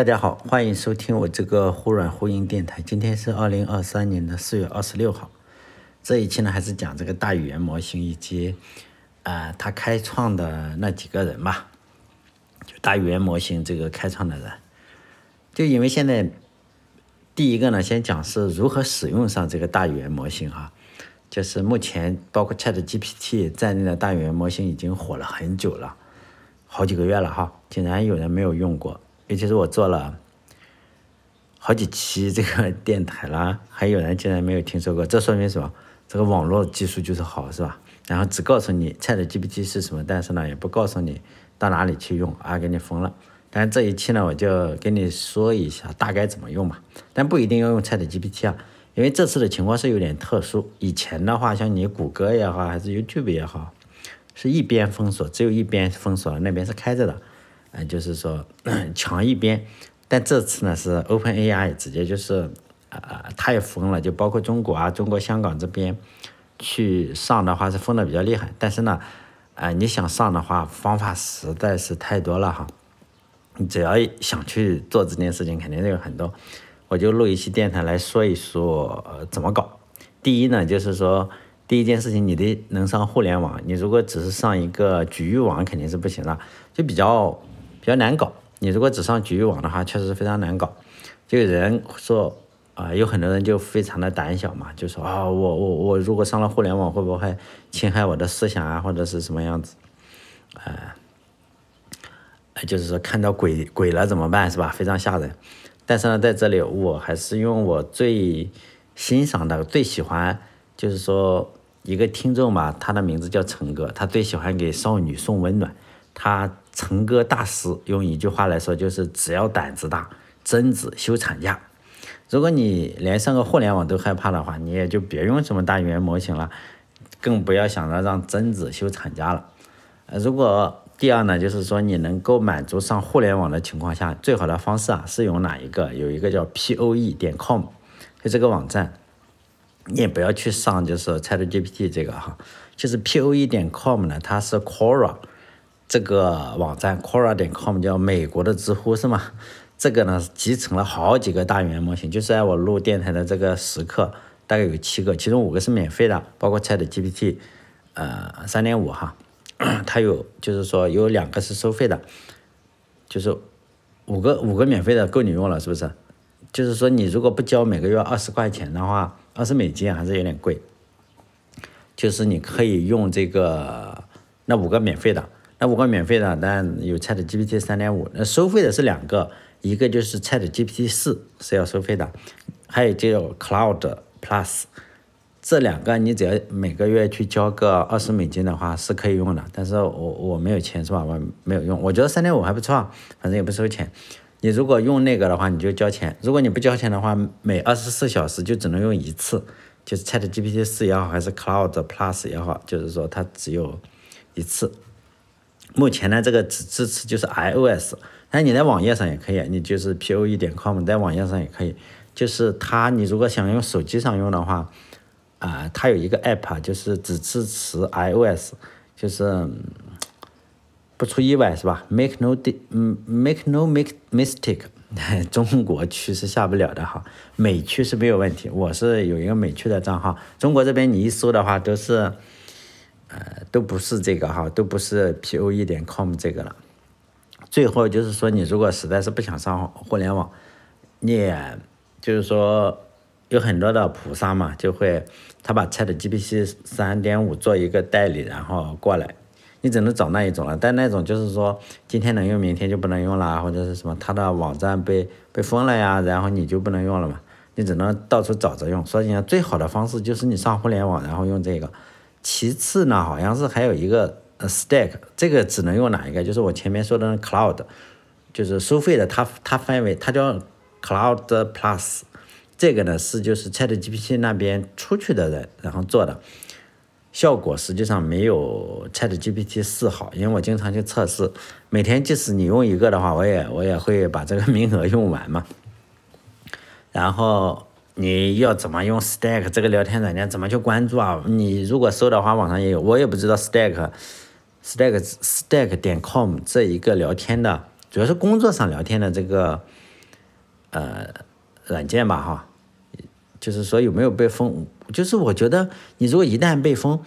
大家好，欢迎收听我这个忽软忽硬电台。今天是二零二三年的四月二十六号。这一期呢，还是讲这个大语言模型以及，呃，他开创的那几个人吧。就大语言模型这个开创的人，就因为现在第一个呢，先讲是如何使用上这个大语言模型哈。就是目前包括 Chat GPT 在内的大语言模型已经火了很久了，好几个月了哈，竟然有人没有用过。尤其是我做了好几期这个电台啦，还有人竟然没有听说过，这说明什么？这个网络技术就是好，是吧？然后只告诉你 ChatGPT 是什么，但是呢，也不告诉你到哪里去用啊，给你封了。但这一期呢，我就跟你说一下大概怎么用嘛，但不一定要用 ChatGPT 啊，因为这次的情况是有点特殊。以前的话，像你谷歌也好，还是 YouTube 也好，是一边封锁，只有一边封锁，那边是开着的。嗯，就是说强一边，但这次呢是 Open AI 直接就是呃，它也封了，就包括中国啊，中国香港这边去上的话是封的比较厉害，但是呢，啊，你想上的话方法实在是太多了哈，你只要想去做这件事情，肯定是有很多，我就录一期电台来说一说怎么搞。第一呢，就是说第一件事情你得能上互联网，你如果只是上一个局域网肯定是不行的，就比较。比较难搞，你如果只上局域网的话，确实是非常难搞。就有人说啊，有很多人就非常的胆小嘛，就说啊，我我我如果上了互联网，会不会侵害我的思想啊，或者是什么样子？呃，就是说看到鬼鬼了怎么办，是吧？非常吓人。但是呢，在这里我还是用我最欣赏的、最喜欢，就是说一个听众吧，他的名字叫陈哥，他最喜欢给少女送温暖，他。成哥大师用一句话来说，就是只要胆子大，贞子休产假。如果你连上个互联网都害怕的话，你也就别用什么大语言模型了，更不要想着让贞子休产假了。如果第二呢，就是说你能够满足上互联网的情况下，最好的方式啊是用哪一个？有一个叫 P O E 点 com，就这个网站，你也不要去上就是 ChatGPT 这个哈，就是 P O E 点 com 呢，它是 Quora。这个网站 Quora 点 com 叫美国的知乎是吗？这个呢集成了好几个大语言模型，就是在我录电台的这个时刻，大概有七个，其中五个是免费的，包括 Chat GPT，呃，三点五哈，它有就是说有两个是收费的，就是五个五个免费的够你用了是不是？就是说你如果不交每个月二十块钱的话，二十美金还是有点贵，就是你可以用这个那五个免费的。那五个免费的，但有 Chat GPT 三点五，那收费的是两个，一个就是 Chat GPT 四是要收费的，还有就 Cloud Plus，这两个你只要每个月去交个二十美金的话是可以用的，但是我我没有钱是吧？我没有用，我觉得三点五还不错，反正也不收钱。你如果用那个的话，你就交钱；如果你不交钱的话，每二十四小时就只能用一次，就是 Chat GPT 四也好，还是 Cloud Plus 也好，就是说它只有一次。目前呢，这个只支持就是 iOS，但你在网页上也可以，你就是 p o e 点 com，在网页上也可以。就是它，你如果想用手机上用的话，啊，它有一个 app，就是只支持 iOS，就是不出意外是吧？Make no 嗯，Make no make mistake，中国区是下不了的哈，美区是没有问题。我是有一个美区的账号，中国这边你一搜的话都是。呃，都不是这个哈，都不是 p o e 点 com 这个了。最后就是说，你如果实在是不想上互联网，你也就是说有很多的菩萨嘛，就会他把 Chat GPT 三点五做一个代理，然后过来，你只能找那一种了。但那种就是说今天能用，明天就不能用了，或者是什么，他的网站被被封了呀，然后你就不能用了嘛，你只能到处找着用。所以呢，最好的方式就是你上互联网，然后用这个。其次呢，好像是还有一个，Stack，这个只能用哪一个？就是我前面说的 Cloud，就是收费的，它它分为它叫 Cloud Plus，这个呢是就是 ChatGPT 那边出去的人然后做的，效果实际上没有 ChatGPT 四好，因为我经常去测试，每天即使你用一个的话，我也我也会把这个名额用完嘛，然后。你要怎么用 Stack 这个聊天软件？怎么去关注啊？你如果搜的话，网上也有，我也不知道 Stack，Stack Stack 点 com 这一个聊天的，主要是工作上聊天的这个呃软件吧哈，就是说有没有被封，就是我觉得你如果一旦被封，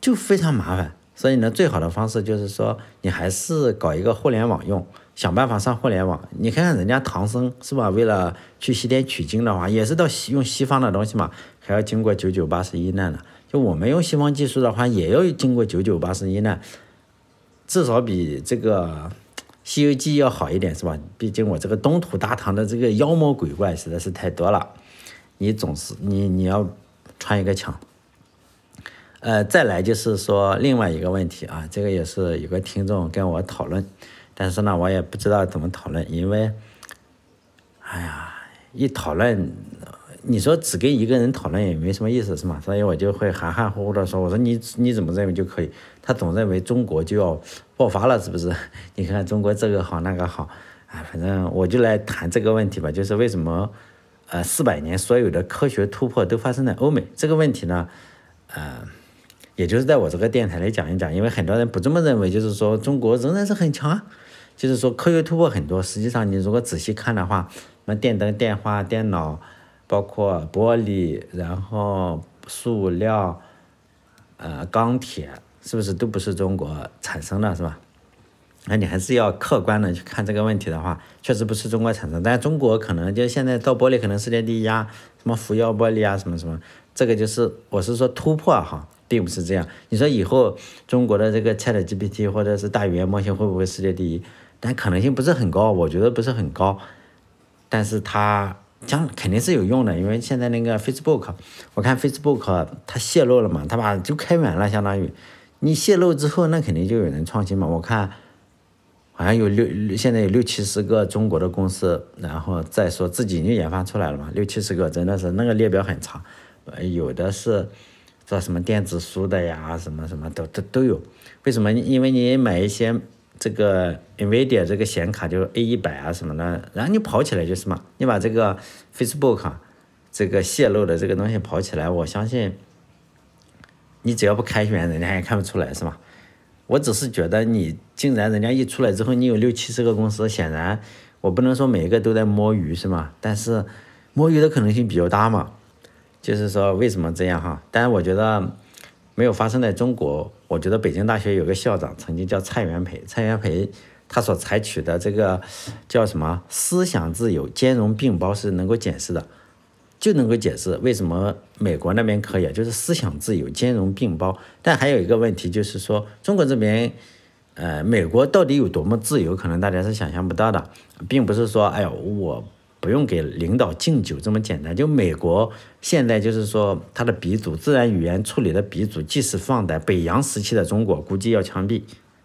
就非常麻烦。所以呢，最好的方式就是说，你还是搞一个互联网用，想办法上互联网。你看看人家唐僧是吧？为了去西天取经的话，也是到西用西方的东西嘛，还要经过九九八十一难呢。就我们用西方技术的话，也要经过九九八十一难，至少比这个《西游记》要好一点是吧？毕竟我这个东土大唐的这个妖魔鬼怪实在是太多了，你总是你你要穿一个墙。呃，再来就是说另外一个问题啊，这个也是有个听众跟我讨论，但是呢，我也不知道怎么讨论，因为，哎呀，一讨论，你说只跟一个人讨论也没什么意思，是吗？所以我就会含含糊糊的说，我说你你怎么认为就可以？他总认为中国就要爆发了，是不是？你看中国这个好那个好，哎，反正我就来谈这个问题吧，就是为什么，呃，四百年所有的科学突破都发生在欧美？这个问题呢，呃。也就是在我这个电台里讲一讲，因为很多人不这么认为，就是说中国仍然是很强，就是说科学突破很多。实际上，你如果仔细看的话，什么电灯、电话、电脑，包括玻璃，然后塑料，呃，钢铁，是不是都不是中国产生的，是吧？那你还是要客观的去看这个问题的话，确实不是中国产生，但中国可能就现在造玻璃可能世界第一啊，什么福耀玻璃啊，什么什么，这个就是我是说突破哈。并不是这样，你说以后中国的这个 Chat GPT 或者是大语言模型会不会世界第一？但可能性不是很高，我觉得不是很高。但是它将肯定是有用的，因为现在那个 Facebook，我看 Facebook 它泄露了嘛，它把就开源了，相当于你泄露之后，那肯定就有人创新嘛。我看好像有六，现在有六七十个中国的公司，然后再说自己就研发出来了嘛，六七十个真的是那个列表很长，有的是。做什么电子书的呀，什么什么都都都有。为什么？因为你买一些这个 NVIDIA 这个显卡，就是 A 一百啊什么的，然后你跑起来就是嘛。你把这个 Facebook 这个泄露的这个东西跑起来，我相信你只要不开源，人家也看不出来，是吗？我只是觉得你竟然人家一出来之后，你有六七十个公司，显然我不能说每一个都在摸鱼，是吗？但是摸鱼的可能性比较大嘛。就是说，为什么这样哈？但是我觉得没有发生在中国。我觉得北京大学有个校长曾经叫蔡元培，蔡元培他所采取的这个叫什么思想自由兼容并包是能够解释的，就能够解释为什么美国那边可以，就是思想自由兼容并包。但还有一个问题就是说，中国这边，呃，美国到底有多么自由，可能大家是想象不到的，并不是说，哎呀，我。不用给领导敬酒这么简单。就美国现在就是说，它的鼻祖自然语言处理的鼻祖，即使放在北洋时期的中国，估计要枪毙，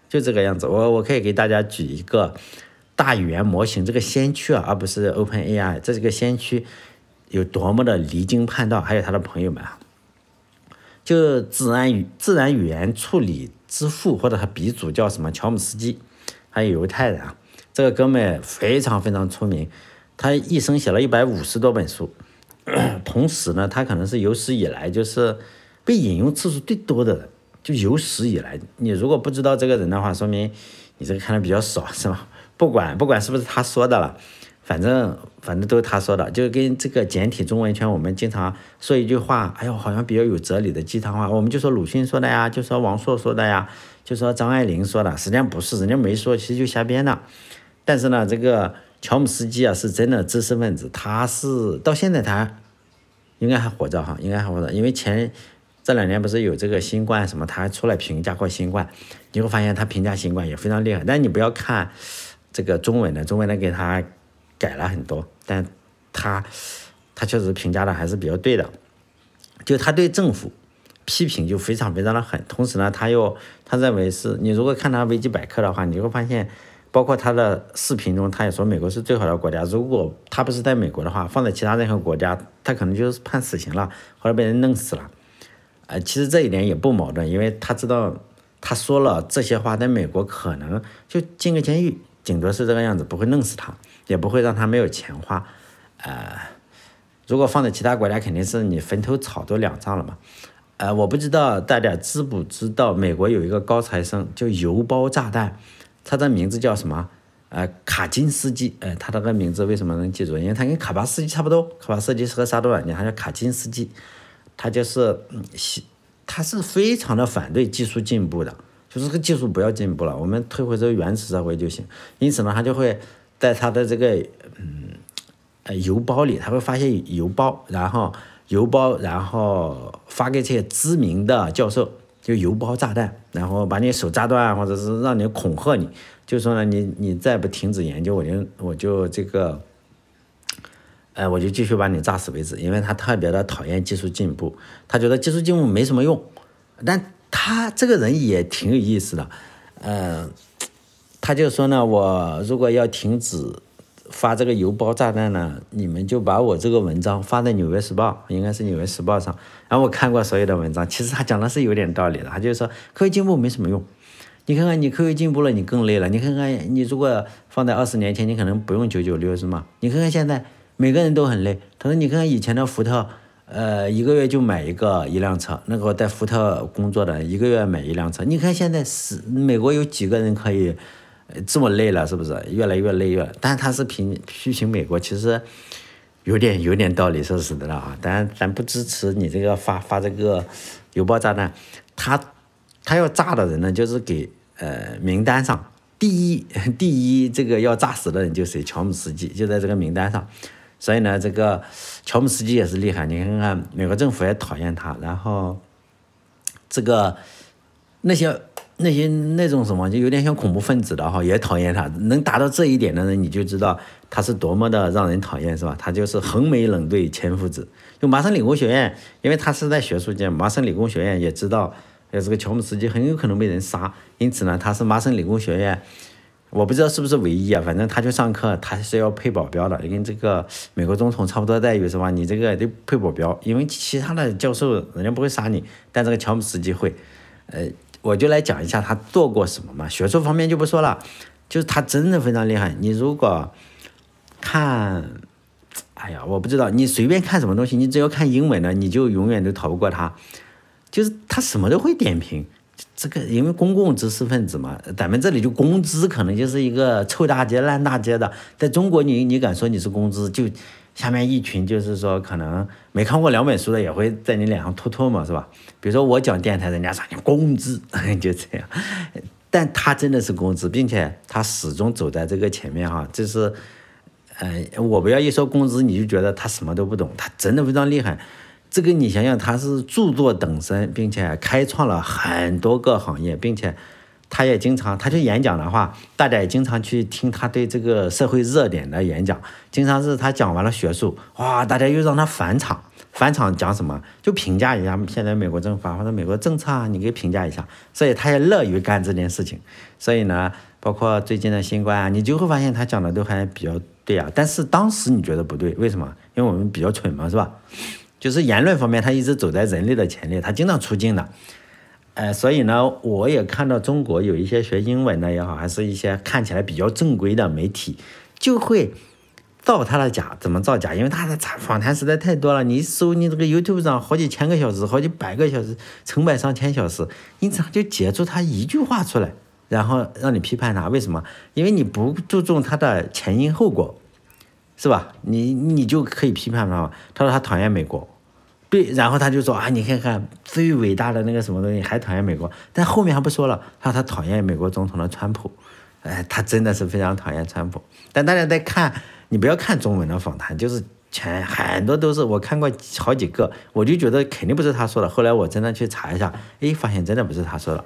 就这个样子。我我可以给大家举一个大语言模型这个先驱啊，而不是 Open AI，这是个先驱，有多么的离经叛道。还有他的朋友们啊，就自然语自然语言处理之父或者他鼻祖叫什么乔姆斯基，还有犹太人啊，这个哥们非常非常出名。他一生写了一百五十多本书，同时呢，他可能是有史以来就是被引用次数最多的人，就有史以来。你如果不知道这个人的话，说明你这个看的比较少，是吧？不管不管是不是他说的了，反正反正都是他说的。就跟这个简体中文圈，我们经常说一句话，哎呦，好像比较有哲理的鸡汤话，我们就说鲁迅说的呀，就说王朔说的呀，就说张爱玲说的，实际上不是，人家没说，其实就瞎编的。但是呢，这个。乔姆斯基啊，是真的知识分子，他是到现在他应该还活着哈，应该还活着，因为前这两年不是有这个新冠什么，他还出来评价过新冠，你会发现他评价新冠也非常厉害。但你不要看这个中文的，中文的给他改了很多，但他他确实评价的还是比较对的，就他对政府批评就非常非常的狠，同时呢，他又他认为是你如果看他维基百科的话，你会发现。包括他的视频中，他也说美国是最好的国家。如果他不是在美国的话，放在其他任何国家，他可能就是判死刑了，或者被人弄死了。呃，其实这一点也不矛盾，因为他知道他说了这些话，在美国可能就进个监狱，顶多是这个样子，不会弄死他，也不会让他没有钱花。呃，如果放在其他国家，肯定是你坟头草都两丈了嘛。呃，我不知道大家知不知道，美国有一个高材生叫邮包炸弹。他的名字叫什么？呃，卡金斯基，呃，他这个名字为什么能记住？因为他跟卡巴斯基差不多，卡巴斯基是个杀毒软件，他叫卡金斯基，他就是，他是非常的反对技术进步的，就是这个技术不要进步了，我们退回这个原始社会就行。因此呢，他就会在他的这个嗯，呃，邮包里，他会发现邮包，然后邮包，然后发给这些知名的教授。就邮包炸弹，然后把你手炸断，或者是让你恐吓你，就说呢，你你再不停止研究，我就我就这个，呃，我就继续把你炸死为止。因为他特别的讨厌技术进步，他觉得技术进步没什么用。但他这个人也挺有意思的，嗯，他就说呢，我如果要停止。发这个邮包炸弹呢？你们就把我这个文章发在《纽约时报》，应该是《纽约时报》上。然后我看过所有的文章，其实他讲的是有点道理的。他就是说，科技进步没什么用。你看看，你科技进步了，你更累了。你看看，你如果放在二十年前，你可能不用九九六，是吗？你看看现在，每个人都很累。他说，你看看以前的福特，呃，一个月就买一个一辆车。那个在福特工作的，一个月买一辆车。你看现在是美国有几个人可以？这么累了，是不是越来越累越？但他是评批评美国，其实有点有点道理，说实的了啊。当然，咱不支持你这个发发这个邮包炸弹。他他要炸的人呢，就是给呃名单上第一 第一这个要炸死的人就是乔姆斯基，就在这个名单上。所以呢，这个乔姆斯基也是厉害。你看看，美国政府也讨厌他，然后这个那些。那些那种什么就有点像恐怖分子的哈，也讨厌他。能达到这一点的人，你就知道他是多么的让人讨厌，是吧？他就是横眉冷对千夫指。就麻省理工学院，因为他是在学术界，麻省理工学院也知道，呃，这个乔姆斯基很有可能被人杀，因此呢，他是麻省理工学院，我不知道是不是唯一啊，反正他去上课，他是要配保镖的，跟这个美国总统差不多待遇是吧？你这个得配保镖，因为其他的教授人家不会杀你，但这个乔姆斯基会，呃。我就来讲一下他做过什么嘛，学术方面就不说了，就是他真的非常厉害。你如果看，哎呀，我不知道，你随便看什么东西，你只要看英文的，你就永远都逃不过他。就是他什么都会点评，这个因为公共知识分子嘛，咱们这里就工资可能就是一个臭大街烂大街的，在中国你你敢说你是工资就。下面一群就是说，可能没看过两本书的也会在你脸上吐唾沫，是吧？比如说我讲电台，人家说你工资，就这样。但他真的是工资，并且他始终走在这个前面哈。就是，呃，我不要一说工资你就觉得他什么都不懂，他真的非常厉害。这个你想想，他是著作等身，并且开创了很多个行业，并且。他也经常，他去演讲的话，大家也经常去听他对这个社会热点的演讲。经常是他讲完了学术，哇，大家又让他返场，返场讲什么？就评价一下现在美国政府啊或者美国政策啊，你给评价一下。所以他也乐于干这件事情。所以呢，包括最近的新冠啊，你就会发现他讲的都还比较对啊。但是当时你觉得不对，为什么？因为我们比较蠢嘛，是吧？就是言论方面，他一直走在人类的前列，他经常出镜的。呃，所以呢，我也看到中国有一些学英文的也好，还是一些看起来比较正规的媒体，就会造他的假。怎么造假？因为他的访谈实在太多了，你搜你这个 YouTube 上好几千个小时，好几百个小时，成百上千小时，因此就截出他一句话出来，然后让你批判他。为什么？因为你不注重他的前因后果，是吧？你你就可以批判他。他说他讨厌美国。对，然后他就说啊，你看看最伟大的那个什么东西，还讨厌美国，但后面还不说了，他说他讨厌美国总统的川普，哎，他真的是非常讨厌川普。但大家在看，你不要看中文的访谈，就是全很多都是我看过好几个，我就觉得肯定不是他说的。后来我真的去查一下，哎，发现真的不是他说的，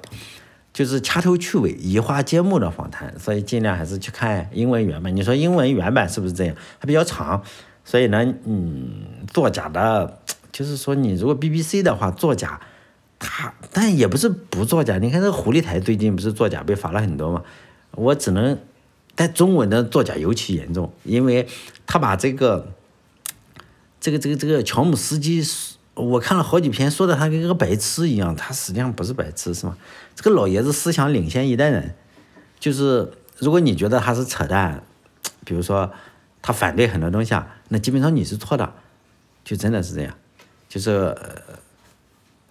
就是掐头去尾、移花接木的访谈。所以尽量还是去看英文原版。你说英文原版是不是这样？它比较长，所以呢，嗯，作假的。就是说，你如果 BBC 的话作假，他但也不是不作假。你看这个狐狸台最近不是作假被罚了很多吗？我只能，但中文的作假尤其严重，因为他把这个，这个这个这个乔姆斯基，我看了好几篇，说的他跟个白痴一样，他实际上不是白痴，是吗？这个老爷子思想领先一代人，就是如果你觉得他是扯淡，比如说他反对很多东西啊，那基本上你是错的，就真的是这样。就是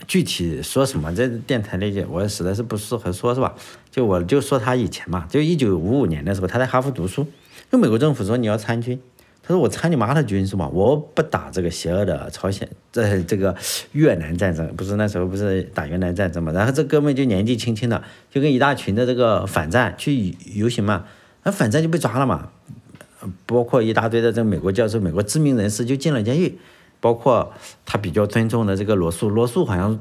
具体说什么，在电台里我实在是不适合说，是吧？就我就说他以前嘛，就一九五五年的时候，他在哈佛读书，就美国政府说你要参军，他说我参你妈的军是吧？我不打这个邪恶的朝鲜，这这个越南战争，不是那时候不是打越南战争嘛？然后这哥们就年纪轻轻的，就跟一大群的这个反战去游行嘛，那反战就被抓了嘛，包括一大堆的这个美国教授、美国知名人士就进了监狱。包括他比较尊重的这个罗素，罗素好像，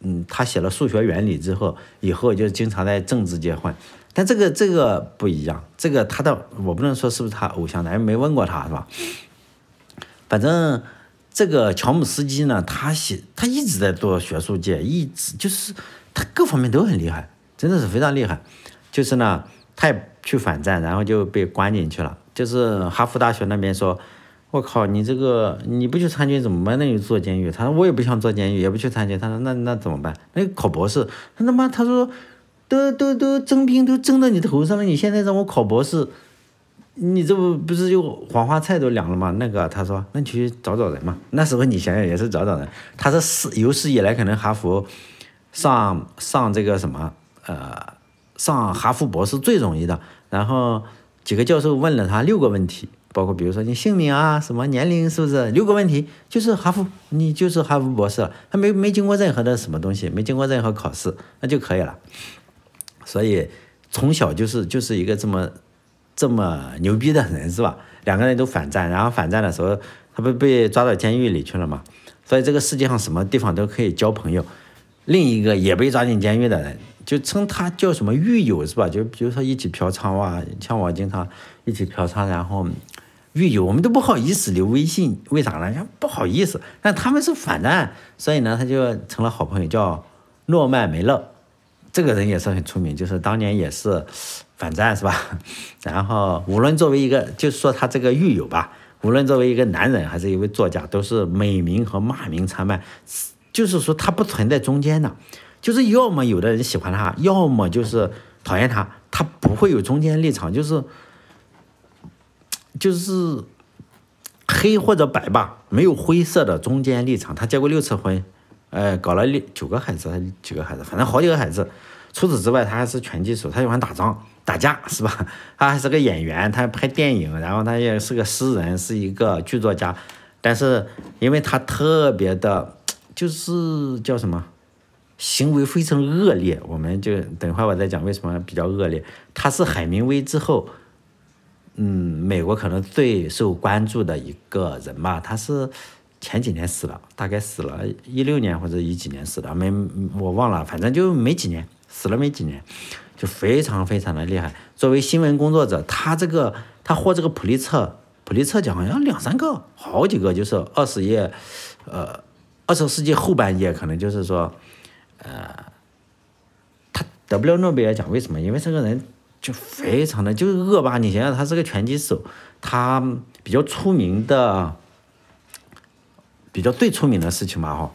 嗯，他写了数学原理之后，以后就经常在政治界混。但这个这个不一样，这个他的我不能说是不是他偶像咱也，没问过他是吧？反正这个乔姆斯基呢，他写他一直在做学术界，一直就是他各方面都很厉害，真的是非常厉害。就是呢，他也去反战，然后就被关进去了。就是哈佛大学那边说。我靠，你这个你不去参军怎么办？那你坐监狱。他说我也不想坐监狱，也不去参军。他说那那怎么办？那考博士。他他妈他说都都都征兵都征到你头上了，你现在让我考博士，你这不不是就黄花菜都凉了吗？那个他说那你去找找人嘛。那时候你想想也是找找人。他说是有史以来可能哈佛上上这个什么呃上哈佛博士最容易的。然后几个教授问了他六个问题。包括比如说你姓名啊，什么年龄是不是六个问题，就是哈佛，你就是哈佛博士了，他没没经过任何的什么东西，没经过任何考试，那就可以了。所以从小就是就是一个这么这么牛逼的人是吧？两个人都反战，然后反战的时候他不被抓到监狱里去了嘛？所以这个世界上什么地方都可以交朋友。另一个也被抓进监狱的人，就称他叫什么狱友是吧？就比如说一起嫖娼哇，像我经常一起嫖娼，然后。狱友，我们都不好意思留微信，为啥呢？不好意思。但他们是反战，所以呢，他就成了好朋友，叫诺曼梅勒。这个人也是很出名，就是当年也是反战，是吧？然后无论作为一个，就是说他这个狱友吧，无论作为一个男人还是一位作家，都是美名和骂名参半。就是说他不存在中间的，就是要么有的人喜欢他，要么就是讨厌他，他不会有中间立场，就是。就是黑或者白吧，没有灰色的中间立场。他结过六次婚，呃，搞了六九个孩子还是几个孩子，反正好几个孩子。除此之外，他还是拳击手，他喜欢打仗打架，是吧？他还是个演员，他拍电影，然后他也是个诗人，是一个剧作家。但是因为他特别的，就是叫什么，行为非常恶劣。我们就等会儿我再讲为什么比较恶劣。他是海明威之后。嗯，美国可能最受关注的一个人吧，他是前几年死了，大概死了一六年或者一几年死的，没我忘了，反正就没几年，死了没几年，就非常非常的厉害。作为新闻工作者，他这个他获这个普利策普利策奖好像两三个，好几个，就是二十页，呃，二十世纪后半叶可能就是说，呃，他得不了诺贝尔奖，为什么？因为这个人。就非常的就是恶霸，你想想，他是个拳击手，他比较出名的，比较最出名的事情嘛哈，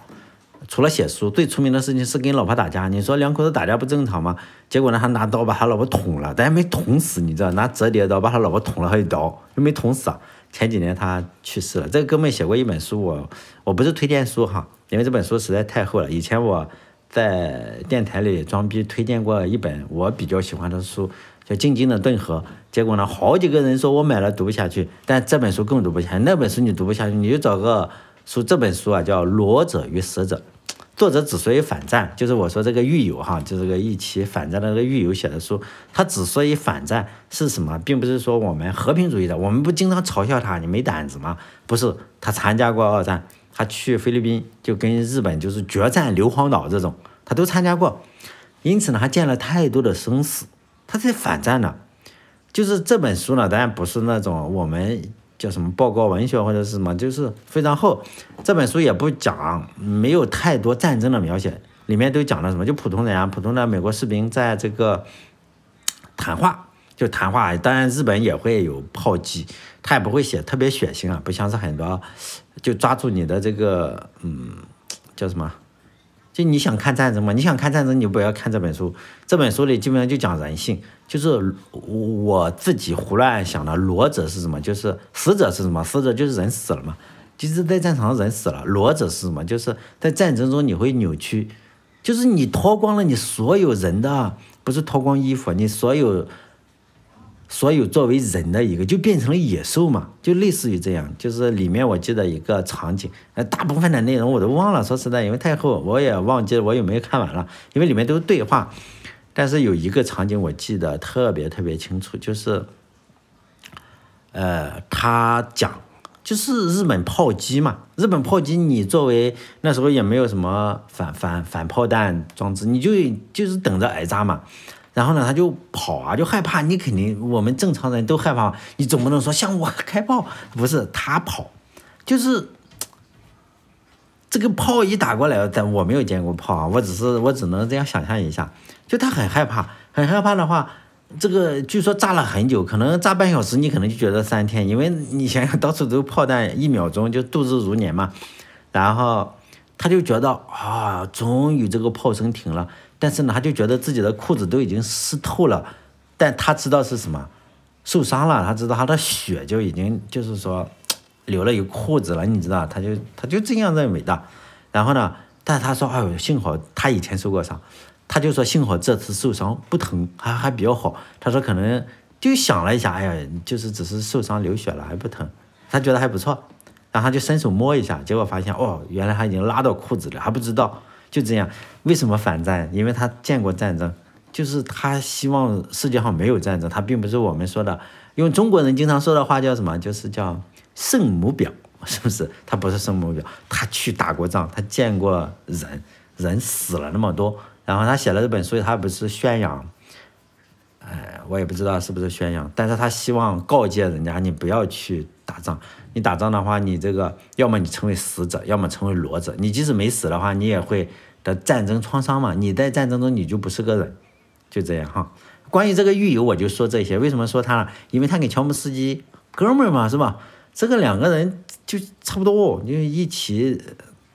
除了写书，最出名的事情是跟老婆打架。你说两口子打架不正常吗？结果呢，他拿刀把他老婆捅了，但是没捅死，你知道，拿折叠刀把他老婆捅了好几刀，又没捅死。前几年他去世了。这个哥们写过一本书，我我不是推荐书哈，因为这本书实在太厚了。以前我在电台里装逼推荐过一本我比较喜欢的书。叫静静的顿河，结果呢，好几个人说我买了读不下去，但这本书更读不下去。那本书你读不下去，你就找个书。这本书啊叫《罗者与死者》，作者之所以反战，就是我说这个狱友哈，就是个一起反战的那个狱友写的书。他之所以反战是什么，并不是说我们和平主义的，我们不经常嘲笑他，你没胆子吗？不是，他参加过二战，他去菲律宾就跟日本就是决战硫磺岛这种，他都参加过，因此呢，他见了太多的生死。他在反战呢，就是这本书呢，当然不是那种我们叫什么报告文学或者是什么，就是非常厚。这本书也不讲，没有太多战争的描写，里面都讲了什么？就普通人啊，普通的美国士兵在这个谈话，就谈话。当然日本也会有炮击，他也不会写特别血腥啊，不像是很多就抓住你的这个嗯叫什么？就你想看战争吗？你想看战争，你不要看这本书。这本书里基本上就讲人性，就是我自己胡乱想的。裸者是什么？就是死者是什么？死者就是人死了嘛。即使在战场上人死了，裸者是什么？就是在战争中你会扭曲，就是你脱光了你所有人的，不是脱光衣服，你所有。所有作为人的一个，就变成了野兽嘛，就类似于这样。就是里面我记得一个场景，呃，大部分的内容我都忘了。说实在，因为太厚，我也忘记了我有没有看完了。因为里面都是对话，但是有一个场景我记得特别特别清楚，就是，呃，他讲就是日本炮击嘛，日本炮击，你作为那时候也没有什么反反反炮弹装置，你就就是等着挨炸嘛。然后呢，他就跑啊，就害怕。你肯定，我们正常人都害怕。你总不能说向我开炮，不是他跑，就是这个炮一打过来，但我没有见过炮啊，我只是我只能这样想象一下。就他很害怕，很害怕的话，这个据说炸了很久，可能炸半小时，你可能就觉得三天，因为你想想到处都炮弹，一秒钟就度日如年嘛。然后他就觉得啊，终于这个炮声停了。但是呢，他就觉得自己的裤子都已经湿透了，但他知道是什么，受伤了，他知道他的血就已经就是说流了一裤子了，你知道，他就他就这样认为的。然后呢，但他说，哎呦，幸好他以前受过伤，他就说幸好这次受伤不疼，还还比较好。他说可能就想了一下，哎呀，就是只是受伤流血了，还不疼，他觉得还不错。然后他就伸手摸一下，结果发现，哦，原来他已经拉到裤子了，还不知道。就这样，为什么反战？因为他见过战争，就是他希望世界上没有战争。他并不是我们说的，用中国人经常说的话叫什么？就是叫圣母婊，是不是？他不是圣母婊，他去打过仗，他见过人，人死了那么多。然后他写了这本书，他不是宣扬，哎，我也不知道是不是宣扬，但是他希望告诫人家，你不要去打仗。你打仗的话，你这个要么你成为死者，要么成为裸者。你即使没死的话，你也会的战争创伤嘛。你在战争中你就不是个人，就这样哈。关于这个狱友，我就说这些。为什么说他呢？因为他跟乔姆斯基哥们儿嘛，是吧？这个两个人就差不多，因为一起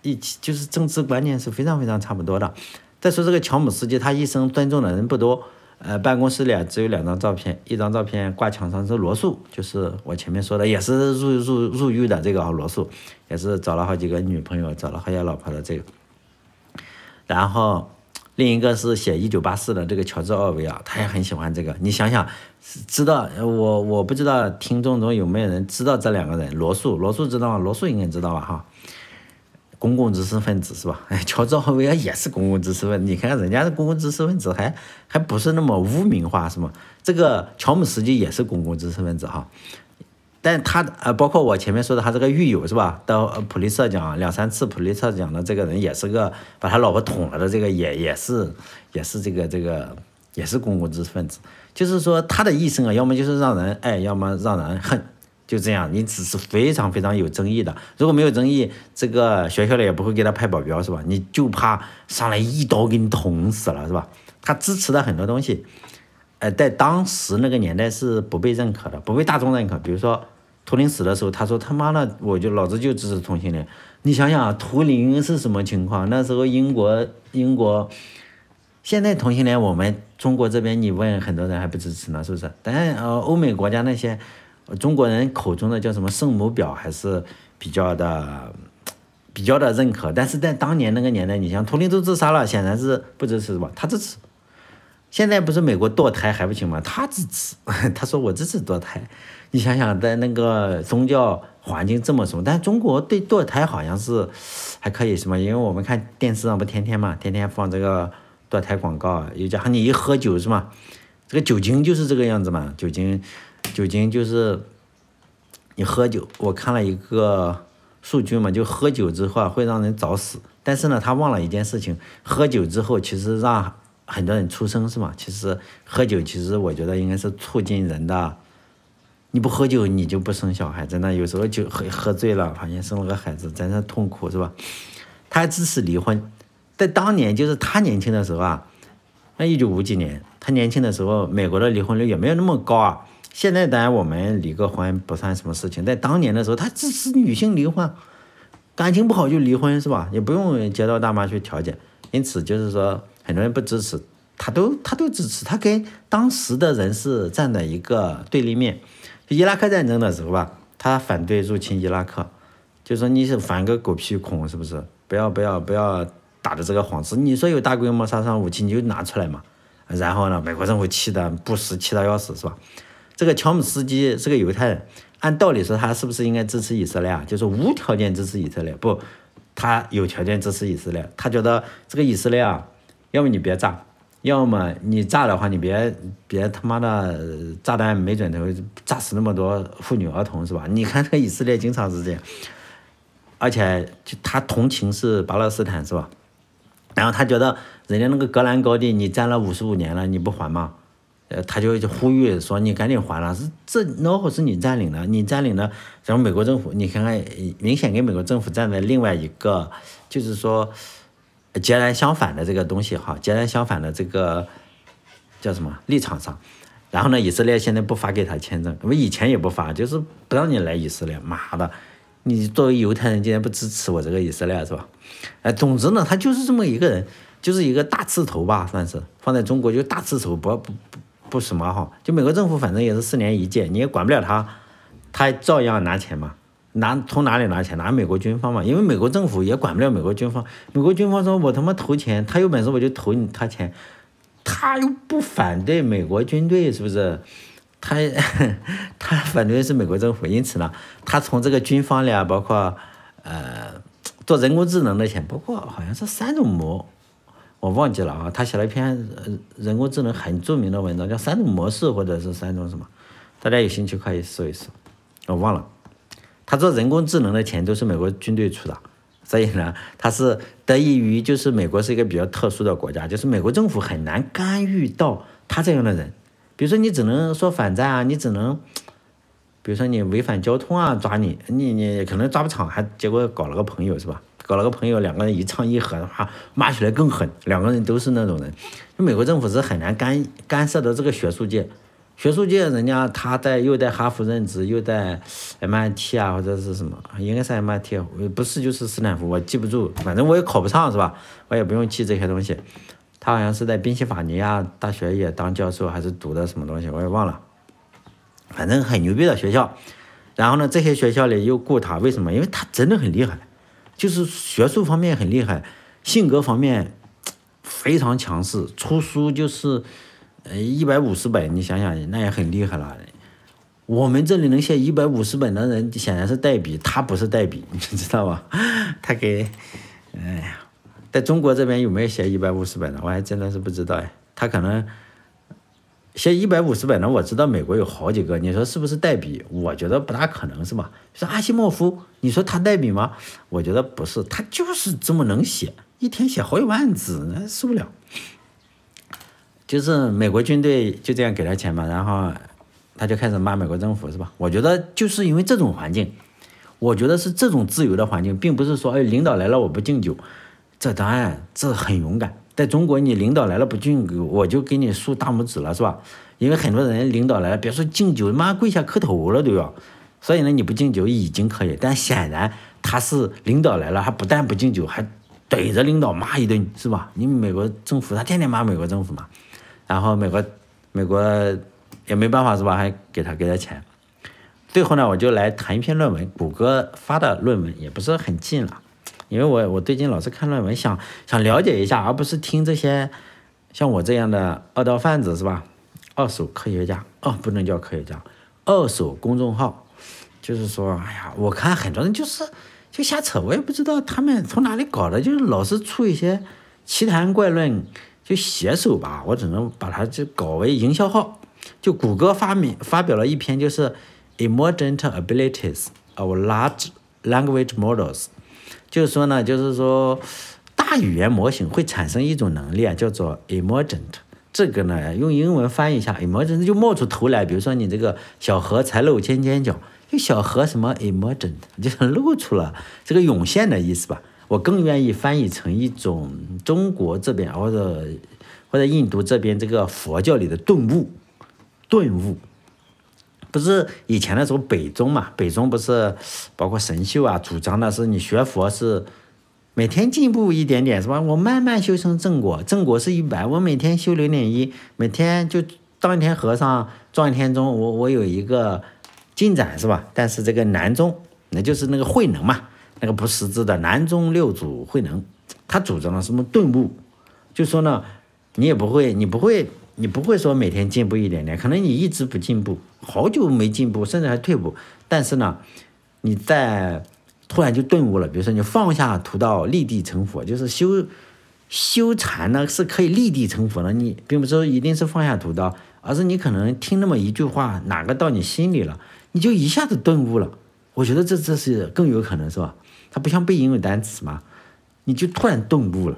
一起就是政治观念是非常非常差不多的。再说这个乔姆斯基，他一生尊重的人不多。呃，办公室里只有两张照片，一张照片挂墙上是罗素，就是我前面说的，也是入入入狱的这个罗素，也是找了好几个女朋友，找了好些老婆的这个。然后另一个是写一九八四的这个乔治奥威尔，他也很喜欢这个。你想想，知道我我不知道听众中有没有人知道这两个人，罗素，罗素知道吗？罗素应该知道吧？哈。公共知识分子是吧？哎，乔治奥威尔也是公共知识分子。你看人家的公共知识分子还还不是那么污名化是吗？这个乔姆斯基也是公共知识分子哈，但他呃，包括我前面说的他这个狱友是吧？到普利策奖两三次普利策奖的这个人也是个把他老婆捅了的这个也也是也是这个这个也是公共知识分子。就是说他的一生啊，要么就是让人爱，要么让人恨。就这样，你只是非常非常有争议的。如果没有争议，这个学校里也不会给他派保镖，是吧？你就怕上来一刀给你捅死了，是吧？他支持的很多东西，呃，在当时那个年代是不被认可的，不被大众认可。比如说图灵死的时候，他说他妈的，我就老子就支持同性恋。你想想，图灵是什么情况？那时候英国英国，现在同性恋我们中国这边你问很多人还不支持呢，是不是？但呃，欧美国家那些。中国人口中的叫什么圣母婊还是比较的比较的认可，但是在当年那个年代，你像图灵都自杀了，显然是不支持是吧？他支持。现在不是美国堕胎还不行吗？他支持，他说我支持堕胎。你想想，在那个宗教环境这么什么，但中国对堕胎好像是还可以什么？因为我们看电视上不天天嘛，天天放这个堕胎广告，又加上你一喝酒是吗？这个酒精就是这个样子嘛，酒精。酒精就是你喝酒，我看了一个数据嘛，就喝酒之后会让人早死。但是呢，他忘了一件事情，喝酒之后其实让很多人出生是吗？其实喝酒其实我觉得应该是促进人的。你不喝酒你就不生小孩，真的有时候就喝喝醉了，发现生了个孩子，真的痛苦是吧？他还支持离婚，在当年就是他年轻的时候啊，那一九五几年，他年轻的时候，美国的离婚率也没有那么高啊。现在当然我们离个婚不算什么事情，在当年的时候，他支持女性离婚，感情不好就离婚是吧？也不用街道大妈去调解，因此就是说很多人不支持，他都他都支持，他跟当时的人是站在一个对立面。伊拉克战争的时候吧，他反对入侵伊拉克，就说你是反个狗屁恐是不是？不要不要不要打的这个幌子，你说有大规模杀伤武器你就拿出来嘛。然后呢，美国政府气的不死，气到要死是吧？这个乔姆斯基是个犹太人，按道理说他是不是应该支持以色列啊？就是无条件支持以色列？不，他有条件支持以色列。他觉得这个以色列啊，要么你别炸，要么你炸的话你别别他妈的炸弹没准会炸死那么多妇女儿童是吧？你看这个以色列经常是这样，而且就他同情是巴勒斯坦是吧？然后他觉得人家那个格兰高地你占了五十五年了，你不还吗？呃，他就呼吁说你赶紧还了，是这老虎是你占领的，你占领的，然后美国政府你看看，明显跟美国政府站在另外一个，就是说截然相反的这个东西哈，截然相反的这个叫什么立场上。然后呢，以色列现在不发给他签证，我以前也不发，就是不让你来以色列。妈的，你作为犹太人，竟然不支持我这个以色列是吧？哎，总之呢，他就是这么一个人，就是一个大刺头吧，算是放在中国就大刺头，不不不。不什么哈，就美国政府反正也是四年一届，你也管不了他，他照样拿钱嘛，拿从哪里拿钱？拿美国军方嘛，因为美国政府也管不了美国军方。美国军方说我他妈投钱，他有本事我就投你他钱，他又不反对美国军队，是不是？他 他反对的是美国政府，因此呢，他从这个军方里啊，包括呃做人工智能的钱，包括好像是三种模。我忘记了啊，他写了一篇人工智能很著名的文章，叫三种模式或者是三种什么，大家有兴趣可以搜一搜。我忘了，他做人工智能的钱都是美国军队出的，所以呢，他是得益于就是美国是一个比较特殊的国家，就是美国政府很难干预到他这样的人，比如说你只能说反战啊，你只能，比如说你违反交通啊抓你，你你可能抓不长，还结果搞了个朋友是吧？搞了个朋友，两个人一唱一和的话，骂起来更狠。两个人都是那种人，就美国政府是很难干干涉的这个学术界。学术界人家他在又在哈佛任职，又在 MIT 啊或者是什么，应该是 MIT，不是就是斯坦福，我记不住，反正我也考不上是吧？我也不用记这些东西。他好像是在宾夕法尼亚大学也当教授，还是读的什么东西，我也忘了。反正很牛逼的学校。然后呢，这些学校里又雇他，为什么？因为他真的很厉害。就是学术方面很厉害，性格方面非常强势，出书就是呃一百五十本，你想想那也很厉害了。我们这里能写一百五十本的人显然是代笔，他不是代笔，你知道吧？他给，哎呀，在中国这边有没有写一百五十本的？我还真的是不知道哎，他可能。写一百五十本的，我知道美国有好几个，你说是不是代笔？我觉得不大可能是吧？说阿西莫夫，你说他代笔吗？我觉得不是，他就是这么能写，一天写好几万字，那受不了。就是美国军队就这样给他钱嘛，然后他就开始骂美国政府是吧？我觉得就是因为这种环境，我觉得是这种自由的环境，并不是说哎领导来了我不敬酒，这当然这很勇敢。在中国，你领导来了不敬酒，我就给你竖大拇指了，是吧？因为很多人领导来了，别说敬酒，妈跪下磕头了都要。所以呢，你不敬酒已经可以，但显然他是领导来了，他不但不敬酒，还怼着领导骂一顿，是吧？你美国政府他天天骂美国政府嘛，然后美国美国也没办法，是吧？还给他给他钱。最后呢，我就来谈一篇论文，谷歌发的论文也不是很近了。因为我我最近老是看论文，想想了解一下，而不是听这些像我这样的二道贩子是吧？二手科学家哦，不能叫科学家，二手公众号，就是说，哎呀，我看很多人就是就瞎扯，我也不知道他们从哪里搞的，就是老是出一些奇谈怪论，就写手吧，我只能把它就搞为营销号。就谷歌发明发表了一篇，就是 Emergent Abilities of Large Language Models。就是说呢，就是说，大语言模型会产生一种能力啊，叫做 emergent。这个呢，用英文翻译一下，emergent 就冒出头来。比如说你这个小河才露尖尖角，就小河什么 emergent，就是露出了这个涌现的意思吧。我更愿意翻译成一种中国这边或者或者印度这边这个佛教里的顿悟，顿悟。不是以前的时候北宗嘛？北宗不是包括神秀啊，主张的是你学佛是每天进步一点点，是吧？我慢慢修成正果，正果是一百，我每天修零点一，每天就当一天和尚撞一天钟，我我有一个进展，是吧？但是这个南宗，那就是那个慧能嘛，那个不识字的南中六祖慧能，他主张了什么顿悟，就说呢，你也不会，你不会，你不会说每天进步一点点，可能你一直不进步，好久没进步，甚至还退步，但是呢，你在突然就顿悟了，比如说你放下屠刀立地成佛，就是修修禅呢是可以立地成佛的，你并不是说一定是放下屠刀，而是你可能听那么一句话，哪个到你心里了，你就一下子顿悟了。我觉得这这是更有可能是吧？它不像背英语单词嘛，你就突然顿悟了。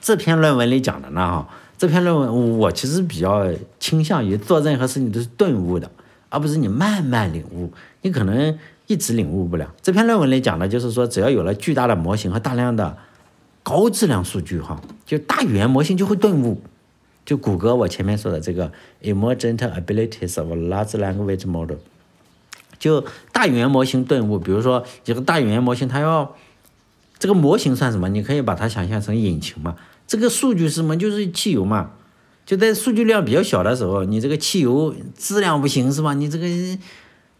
这篇论文里讲的呢，哈，这篇论文我其实比较倾向于做任何事情都是顿悟的，而不是你慢慢领悟，你可能一直领悟不了。这篇论文里讲的就是说，只要有了巨大的模型和大量的高质量数据，哈，就大语言模型就会顿悟。就谷歌我前面说的这个 emergent abilities of large language model。就大语言模型顿悟，比如说一个大语言模型，它要这个模型算什么？你可以把它想象成引擎嘛。这个数据是什么？就是汽油嘛。就在数据量比较小的时候，你这个汽油质量不行是吧？你这个，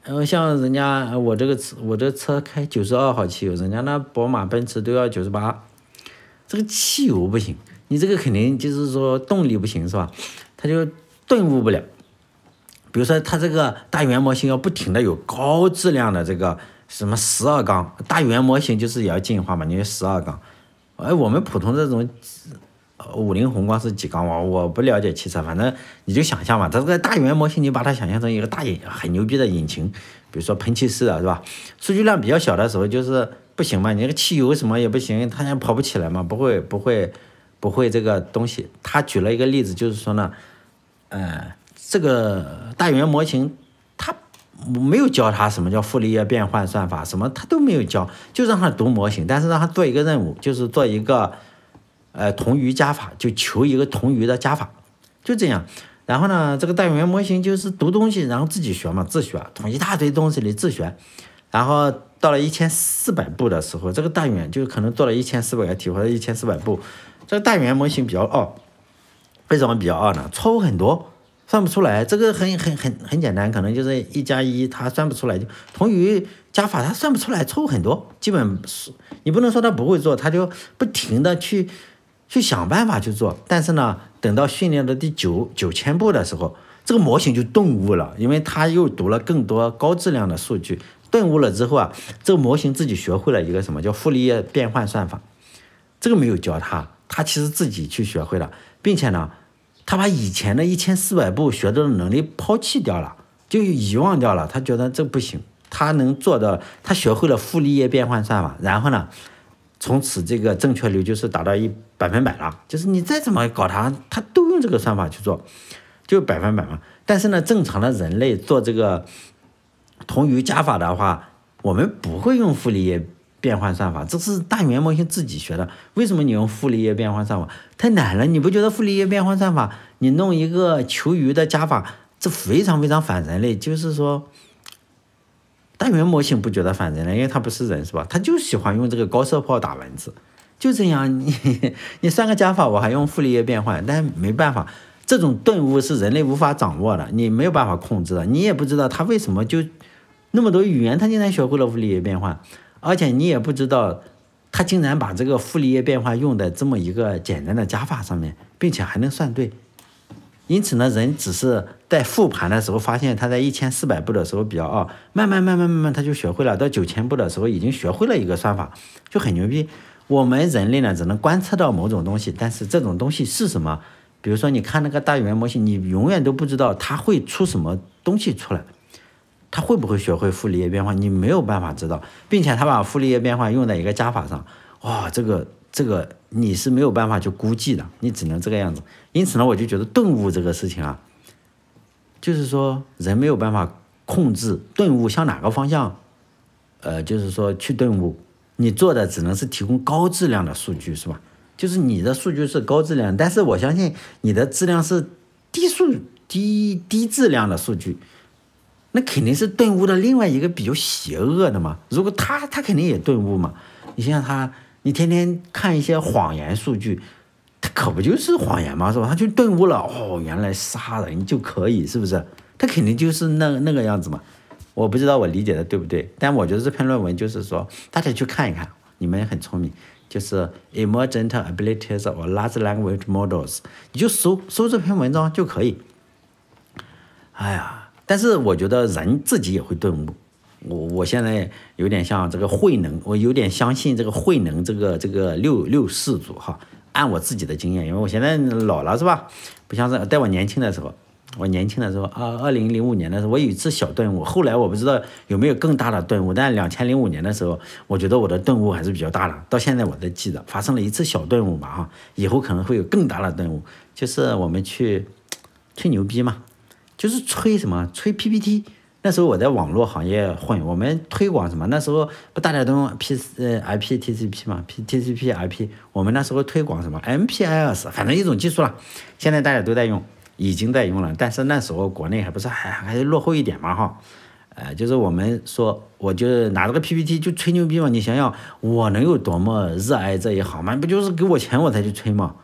呃，像人家我这个车，我这车开九十二号汽油，人家那宝马、奔驰都要九十八，这个汽油不行，你这个肯定就是说动力不行是吧？它就顿悟不了。比如说，它这个大圆模型要不停的有高质量的这个什么十二缸，大圆模型就是也要进化嘛，你十二缸。哎，我们普通这种五菱宏光是几缸？我我不了解汽车，反正你就想象嘛，它这个大圆模型，你把它想象成一个大引很牛逼的引擎，比如说喷气式的是吧？数据量比较小的时候就是不行嘛，你那个汽油什么也不行，它也跑不起来嘛，不会不会不会这个东西。他举了一个例子，就是说呢，呃。这个大语言模型，他没有教他什么叫傅里叶变换算法，什么他都没有教，就让他读模型，但是让他做一个任务，就是做一个呃同余加法，就求一个同余的加法，就这样。然后呢，这个大语言模型就是读东西，然后自己学嘛，自学，从一大堆东西里自学。然后到了一千四百步的时候，这个大语言就可能做了一千四百个题或者一千四百步，这个大语言模型比较傲，为什么比较傲呢？错误很多。算不出来，这个很很很很简单，可能就是一加一，它算不出来就同于加法，它算不出来，错误很多，基本是你不能说它不会做，它就不停的去去想办法去做。但是呢，等到训练到第九九千步的时候，这个模型就顿悟了，因为它又读了更多高质量的数据，顿悟了之后啊，这个模型自己学会了一个什么叫傅里叶变换算法，这个没有教他，他其实自己去学会了，并且呢。他把以前的一千四百步学到的能力抛弃掉了，就遗忘掉了。他觉得这不行，他能做到，他学会了傅立叶变换算法，然后呢，从此这个正确率就是达到一百分百了。就是你再怎么搞它，它都用这个算法去做，就百分百嘛。但是呢，正常的人类做这个同余加法的话，我们不会用傅立叶。变换算法，这是大语言模型自己学的。为什么你用傅里叶变换算法？太难了，你不觉得傅里叶变换算法，你弄一个求余的加法，这非常非常反人类。就是说，大语言模型不觉得反人类，因为它不是人，是吧？它就喜欢用这个高射炮打蚊子，就这样。你你算个加法，我还用傅里叶变换，但没办法，这种顿悟是人类无法掌握的，你没有办法控制的，你也不知道他为什么就那么多语言，他竟然学会了傅里叶变换。而且你也不知道，他竟然把这个傅里叶变换用在这么一个简单的加法上面，并且还能算对。因此呢，人只是在复盘的时候发现他在一千四百步的时候比较傲，慢慢慢慢慢慢他就学会了，到九千步的时候已经学会了一个算法，就很牛逼。我们人类呢，只能观测到某种东西，但是这种东西是什么？比如说你看那个大语言模型，你永远都不知道它会出什么东西出来。他会不会学会傅里叶变换？你没有办法知道，并且他把傅里叶变换用在一个加法上，哇，这个这个你是没有办法去估计的，你只能这个样子。因此呢，我就觉得顿悟这个事情啊，就是说人没有办法控制顿悟向哪个方向，呃，就是说去顿悟，你做的只能是提供高质量的数据，是吧？就是你的数据是高质量，但是我相信你的质量是低数低低质量的数据。那肯定是顿悟的另外一个比较邪恶的嘛。如果他他肯定也顿悟嘛。你像他，你天天看一些谎言数据，他可不就是谎言嘛，是吧？他就顿悟了，哦，原来杀人就可以，是不是？他肯定就是那那个样子嘛。我不知道我理解的对不对，但我觉得这篇论文就是说，大家去看一看，你们也很聪明，就是 emergent abilities or large language models，你就搜搜这篇文章就可以。哎呀，但是我觉得人自己也会顿悟。我我现在有点像这个慧能，我有点相信这个慧能这个这个六六世祖哈。按我自己的经验，因为我现在老了是吧？不像是在我年轻的时候，我年轻的时候啊，二零零五年的时候，我有一次小顿悟。后来我不知道有没有更大的顿悟，但两千零五年的时候，我觉得我的顿悟还是比较大的。到现在我都记得，发生了一次小顿悟嘛哈，以后可能会有更大的顿悟，就是我们去吹牛逼嘛，就是吹什么吹 PPT。那时候我在网络行业混，我们推广什么？那时候不大家都用 P 呃 IP TCP 嘛，P TCP IP。我们那时候推广什么 MPLS，反正一种技术了。现在大家都在用，已经在用了。但是那时候国内还不是还还落后一点嘛哈。呃，就是我们说，我就拿这个 PPT 就吹牛逼嘛。你想想，我能有多么热爱这一行吗？不就是给我钱我才去吹嘛？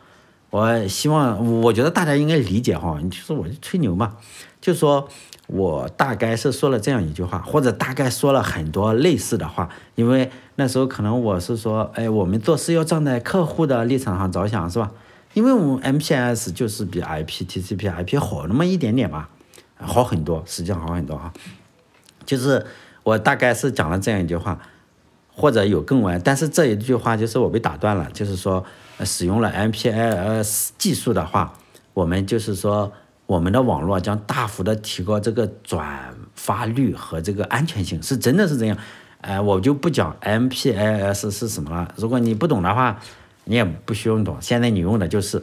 我希望，我觉得大家应该理解哈。你就是我就吹牛嘛，就说。我大概是说了这样一句话，或者大概说了很多类似的话，因为那时候可能我是说，哎，我们做事要站在客户的立场上着想，是吧？因为我们 MPS 就是比 IP TCP IP 好那么一点点吧，好很多，实际上好很多哈。就是我大概是讲了这样一句话，或者有更完，但是这一句话就是我被打断了，就是说使用了 MPS 技术的话，我们就是说。我们的网络将大幅的提高这个转发率和这个安全性，是真的是这样。哎，我就不讲 MPLS 是什么了。如果你不懂的话，你也不需要懂。现在你用的就是，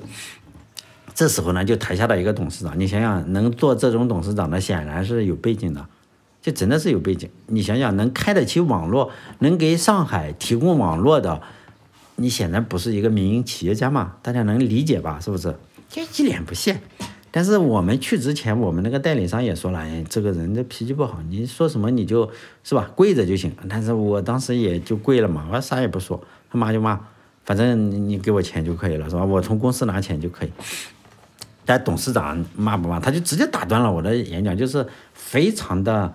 这时候呢，就台下的一个董事长，你想想，能做这种董事长的，显然是有背景的，就真的是有背景。你想想，能开得起网络，能给上海提供网络的，你显然不是一个民营企业家嘛？大家能理解吧？是不是？就一脸不屑。但是我们去之前，我们那个代理商也说了，哎，这个人的脾气不好，你说什么你就是吧，跪着就行。但是我当时也就跪了嘛，我啥也不说，他骂就骂，反正你给我钱就可以了，是吧？我从公司拿钱就可以。但董事长骂不骂，他就直接打断了我的演讲，就是非常的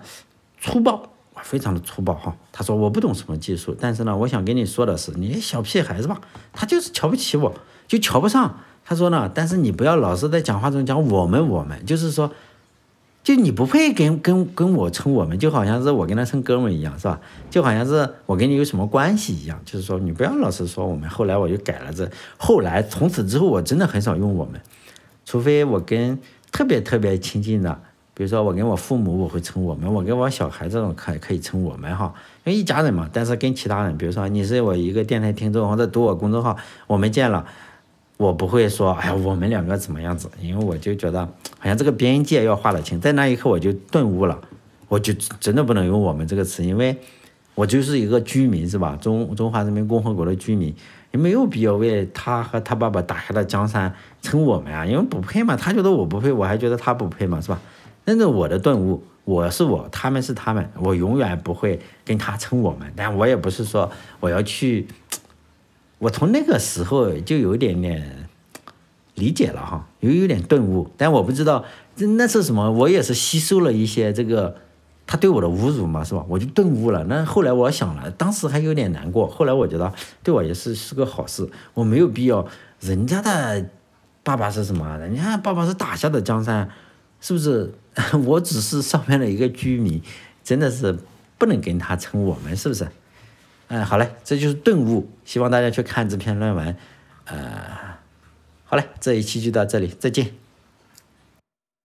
粗暴，非常的粗暴哈。他说我不懂什么技术，但是呢，我想跟你说的是，你小屁孩是吧？他就是瞧不起我，就瞧不上。他说呢，但是你不要老是在讲话中讲我们我们，就是说，就你不配跟跟跟我称我们，就好像是我跟他称哥们一样，是吧？就好像是我跟你有什么关系一样，就是说你不要老是说我们。后来我就改了这，后来从此之后我真的很少用我们，除非我跟特别特别亲近的，比如说我跟我父母我会称我们，我跟我小孩这种可可以称我们哈，因为一家人嘛。但是跟其他人，比如说你是我一个电台听众或者读我公众号，我们见了。我不会说，哎呀，我们两个怎么样子？因为我就觉得，好像这个边界要划得清。在那一刻，我就顿悟了，我就真的不能用“我们”这个词，因为我就是一个居民，是吧？中中华人民共和国的居民，也没有必要为他和他爸爸打开的江山称我们啊，因为不配嘛。他觉得我不配，我还觉得他不配嘛，是吧？那是我的顿悟，我是我，他们是他们，我永远不会跟他称我们。但我也不是说我要去。我从那个时候就有点点理解了哈，有有点顿悟，但我不知道那是什么，我也是吸收了一些这个他对我的侮辱嘛，是吧？我就顿悟了。那后来我想了，当时还有点难过，后来我觉得对我也是是个好事，我没有必要。人家的爸爸是什么？人家爸爸是打下的江山，是不是？我只是上面的一个居民，真的是不能跟他称我们，是不是？嗯，好嘞，这就是顿悟，希望大家去看这篇论文。呃，好嘞，这一期就到这里，再见。